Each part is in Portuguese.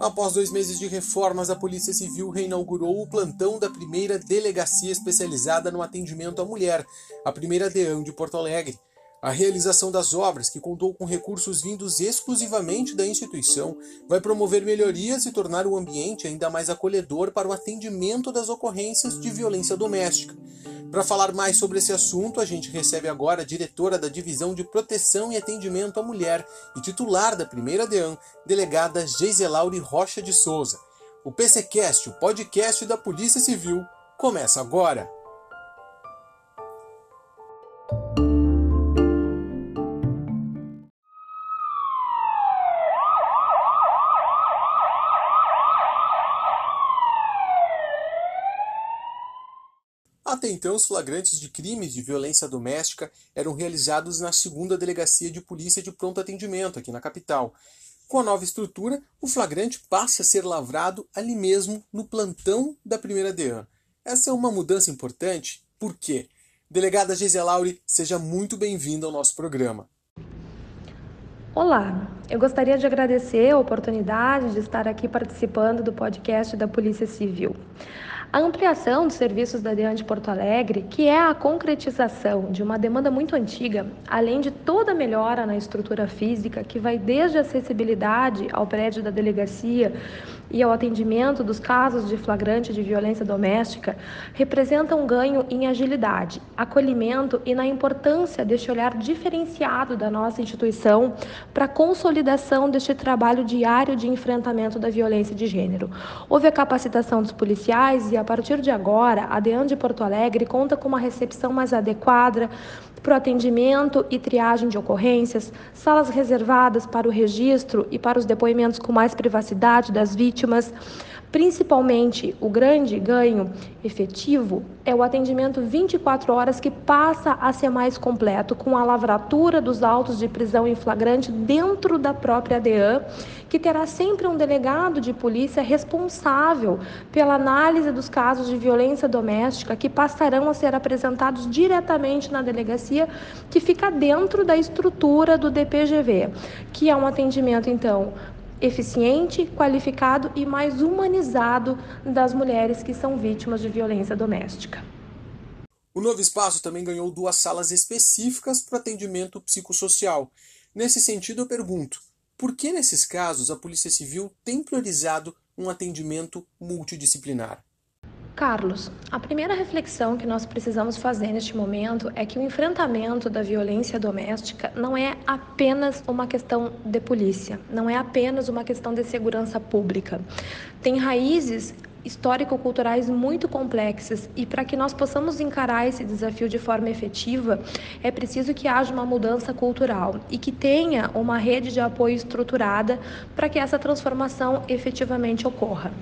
Após dois meses de reformas, a Polícia Civil reinaugurou o plantão da primeira delegacia especializada no atendimento à mulher, a primeira DEAN de Porto Alegre. A realização das obras, que contou com recursos vindos exclusivamente da instituição, vai promover melhorias e tornar o ambiente ainda mais acolhedor para o atendimento das ocorrências de violência doméstica. Para falar mais sobre esse assunto, a gente recebe agora a diretora da Divisão de Proteção e Atendimento à Mulher e titular da primeira DEAN, delegada Geiselaure Rocha de Souza. O PCcast, o podcast da Polícia Civil, começa agora. Então, os flagrantes de crimes de violência doméstica eram realizados na segunda delegacia de polícia de pronto atendimento aqui na capital. Com a nova estrutura, o flagrante passa a ser lavrado ali mesmo no plantão da primeira DEAN. Essa é uma mudança importante, por quê? Delegada Giselaure, seja muito bem-vinda ao nosso programa. Olá, eu gostaria de agradecer a oportunidade de estar aqui participando do podcast da Polícia Civil. A ampliação dos serviços da DEAN de Porto Alegre, que é a concretização de uma demanda muito antiga, além de toda a melhora na estrutura física, que vai desde a acessibilidade ao prédio da delegacia e ao atendimento dos casos de flagrante de violência doméstica, representa um ganho em agilidade, acolhimento e na importância deste olhar diferenciado da nossa instituição para a consolidação deste trabalho diário de enfrentamento da violência de gênero. Houve a capacitação dos policiais e, a partir de agora, a DEAN de Porto Alegre conta com uma recepção mais adequada para o atendimento e triagem de ocorrências, salas reservadas para o registro e para os depoimentos com mais privacidade das vítimas, Principalmente, o grande ganho efetivo é o atendimento 24 horas que passa a ser mais completo, com a lavratura dos autos de prisão em flagrante dentro da própria DEAN, que terá sempre um delegado de polícia responsável pela análise dos casos de violência doméstica que passarão a ser apresentados diretamente na delegacia, que fica dentro da estrutura do DPGV, que é um atendimento então eficiente, qualificado e mais humanizado das mulheres que são vítimas de violência doméstica. O novo espaço também ganhou duas salas específicas para atendimento psicossocial. Nesse sentido, eu pergunto: por que nesses casos a Polícia Civil tem priorizado um atendimento multidisciplinar? Carlos, a primeira reflexão que nós precisamos fazer neste momento é que o enfrentamento da violência doméstica não é apenas uma questão de polícia, não é apenas uma questão de segurança pública. Tem raízes histórico-culturais muito complexas e para que nós possamos encarar esse desafio de forma efetiva, é preciso que haja uma mudança cultural e que tenha uma rede de apoio estruturada para que essa transformação efetivamente ocorra.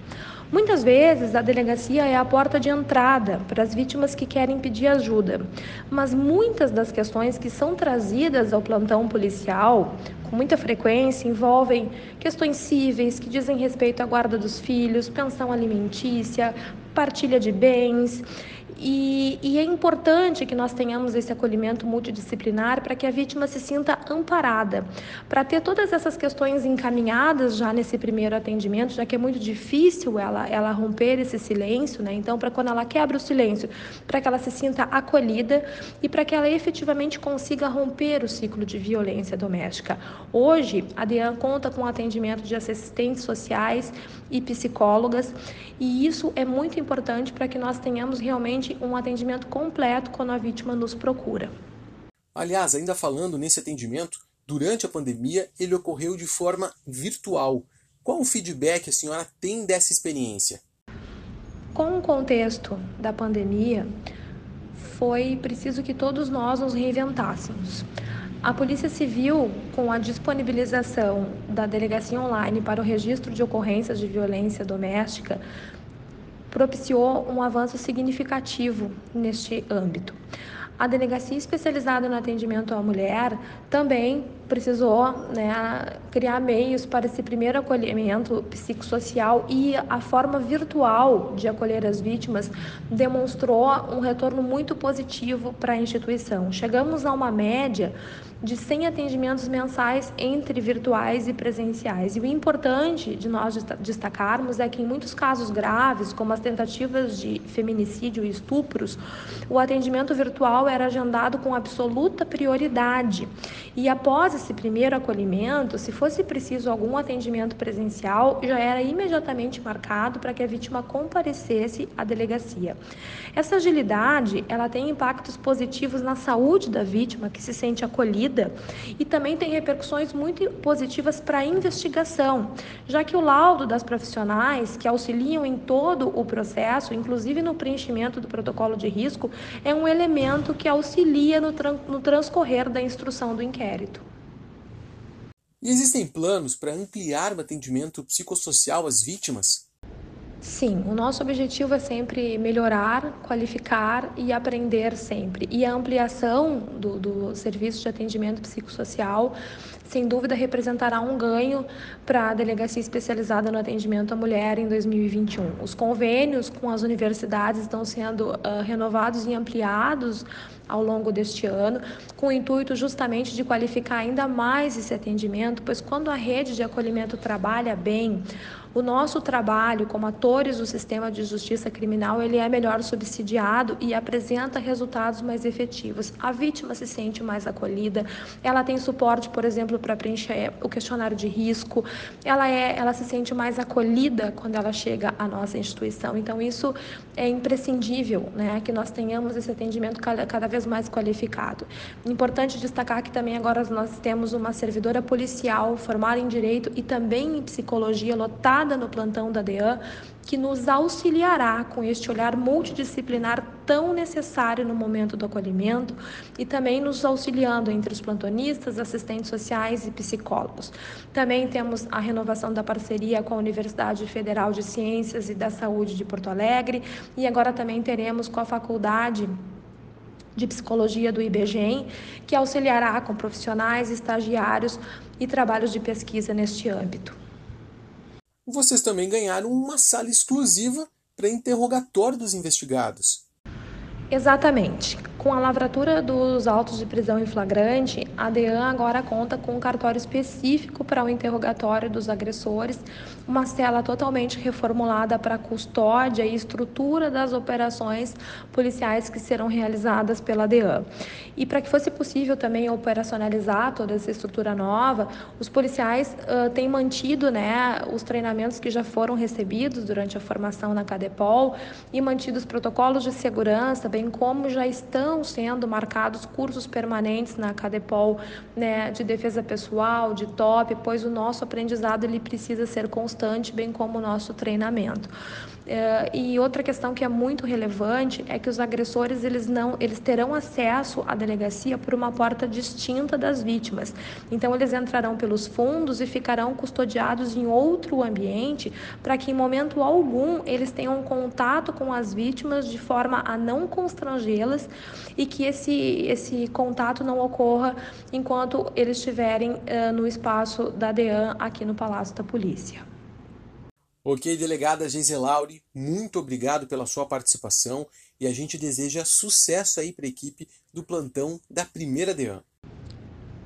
Muitas vezes a delegacia é a porta de entrada para as vítimas que querem pedir ajuda, mas muitas das questões que são trazidas ao plantão policial, com muita frequência, envolvem questões cíveis que dizem respeito à guarda dos filhos, pensão alimentícia, partilha de bens. E, e, é importante que nós tenhamos esse acolhimento multidisciplinar para que a vítima se sinta amparada, para ter todas essas questões encaminhadas já nesse primeiro atendimento, já que é muito difícil ela, ela romper esse silêncio, né? Então, para quando ela quebra o silêncio, para que ela se sinta acolhida e para que ela efetivamente consiga romper o ciclo de violência doméstica. Hoje, a DEAN conta com atendimento de assistentes sociais e psicólogas, e isso é muito importante para que nós tenhamos realmente um atendimento completo quando a vítima nos procura. Aliás, ainda falando nesse atendimento, durante a pandemia ele ocorreu de forma virtual. Qual o feedback a senhora tem dessa experiência? Com o contexto da pandemia, foi preciso que todos nós nos reinventássemos. A Polícia Civil, com a disponibilização da delegacia online para o registro de ocorrências de violência doméstica, propiciou um avanço significativo neste âmbito. A delegacia especializada no atendimento à mulher também precisou né, criar meios para esse primeiro acolhimento psicossocial e a forma virtual de acolher as vítimas demonstrou um retorno muito positivo para a instituição. Chegamos a uma média de 100 atendimentos mensais entre virtuais e presenciais. E o importante de nós destacarmos é que em muitos casos graves, como as tentativas de feminicídio e estupros, o atendimento virtual era agendado com absoluta prioridade. E após esse primeiro acolhimento, se fosse preciso algum atendimento presencial, já era imediatamente marcado para que a vítima comparecesse à delegacia. Essa agilidade, ela tem impactos positivos na saúde da vítima que se sente acolhida e também tem repercussões muito positivas para a investigação, já que o laudo das profissionais que auxiliam em todo o processo, inclusive no preenchimento do protocolo de risco, é um elemento que auxilia no, no transcorrer da instrução do inquérito. E existem planos para ampliar o atendimento psicossocial às vítimas? Sim, o nosso objetivo é sempre melhorar, qualificar e aprender sempre. E a ampliação do, do serviço de atendimento psicossocial, sem dúvida, representará um ganho para a delegacia especializada no atendimento à mulher em 2021. Os convênios com as universidades estão sendo uh, renovados e ampliados ao longo deste ano, com o intuito justamente de qualificar ainda mais esse atendimento, pois quando a rede de acolhimento trabalha bem, o nosso trabalho como atores do sistema de justiça criminal, ele é melhor subsidiado e apresenta resultados mais efetivos. A vítima se sente mais acolhida, ela tem suporte, por exemplo, para preencher o questionário de risco, ela é, ela se sente mais acolhida quando ela chega à nossa instituição. Então isso é imprescindível, né, que nós tenhamos esse atendimento cada vez mais qualificado. Importante destacar que também agora nós temos uma servidora policial formada em direito e também em psicologia lotada no plantão da DEAN, que nos auxiliará com este olhar multidisciplinar tão necessário no momento do acolhimento e também nos auxiliando entre os plantonistas, assistentes sociais e psicólogos. Também temos a renovação da parceria com a Universidade Federal de Ciências e da Saúde de Porto Alegre e agora também teremos com a Faculdade de Psicologia do IBGEM, que auxiliará com profissionais, estagiários e trabalhos de pesquisa neste âmbito vocês também ganharam uma sala exclusiva para interrogatório dos investigados. Exatamente. Com a lavratura dos autos de prisão em flagrante, a DEAN agora conta com um cartório específico para o interrogatório dos agressores, uma cela totalmente reformulada para a custódia e estrutura das operações policiais que serão realizadas pela DEAN. E para que fosse possível também operacionalizar toda essa estrutura nova, os policiais uh, têm mantido né, os treinamentos que já foram recebidos durante a formação na CADEPOL e mantido os protocolos de segurança, bem como já estão sendo marcados cursos permanentes na Cadepol né, de defesa pessoal, de top, pois o nosso aprendizado ele precisa ser constante, bem como o nosso treinamento. Uh, e outra questão que é muito relevante é que os agressores eles não eles terão acesso à delegacia por uma porta distinta das vítimas. Então eles entrarão pelos fundos e ficarão custodiados em outro ambiente para que em momento algum eles tenham contato com as vítimas de forma a não constrangê-las e que esse esse contato não ocorra enquanto eles estiverem uh, no espaço da DEAN aqui no Palácio da Polícia. Ok, delegada Giselauri, muito obrigado pela sua participação e a gente deseja sucesso aí para a equipe do plantão da primeira DEAN.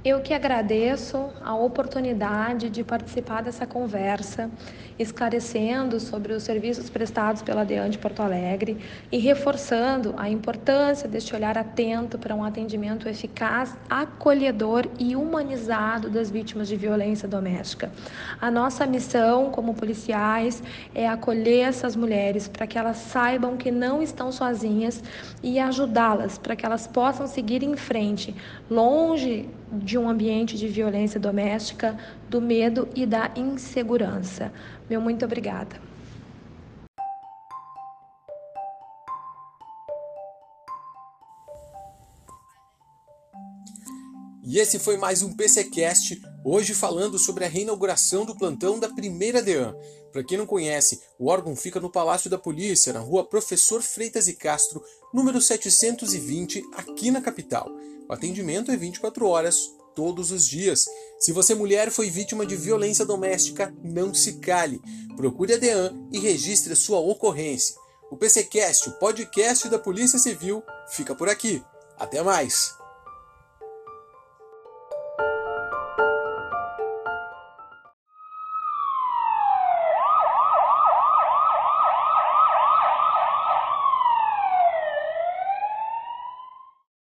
Eu que agradeço a oportunidade de participar dessa conversa, esclarecendo sobre os serviços prestados pela DEAN de Porto Alegre e reforçando a importância deste olhar atento para um atendimento eficaz, acolhedor e humanizado das vítimas de violência doméstica. A nossa missão como policiais é acolher essas mulheres para que elas saibam que não estão sozinhas e ajudá-las para que elas possam seguir em frente, longe de um ambiente de violência doméstica, do medo e da insegurança. Meu muito obrigada. E esse foi mais um PCcast Hoje falando sobre a reinauguração do plantão da primeira DEAN. Para quem não conhece, o órgão fica no Palácio da Polícia, na rua Professor Freitas e Castro, número 720, aqui na capital. O atendimento é 24 horas, todos os dias. Se você mulher foi vítima de violência doméstica, não se cale. Procure a DEAN e registre a sua ocorrência. O PCcast, o podcast da Polícia Civil, fica por aqui. Até mais!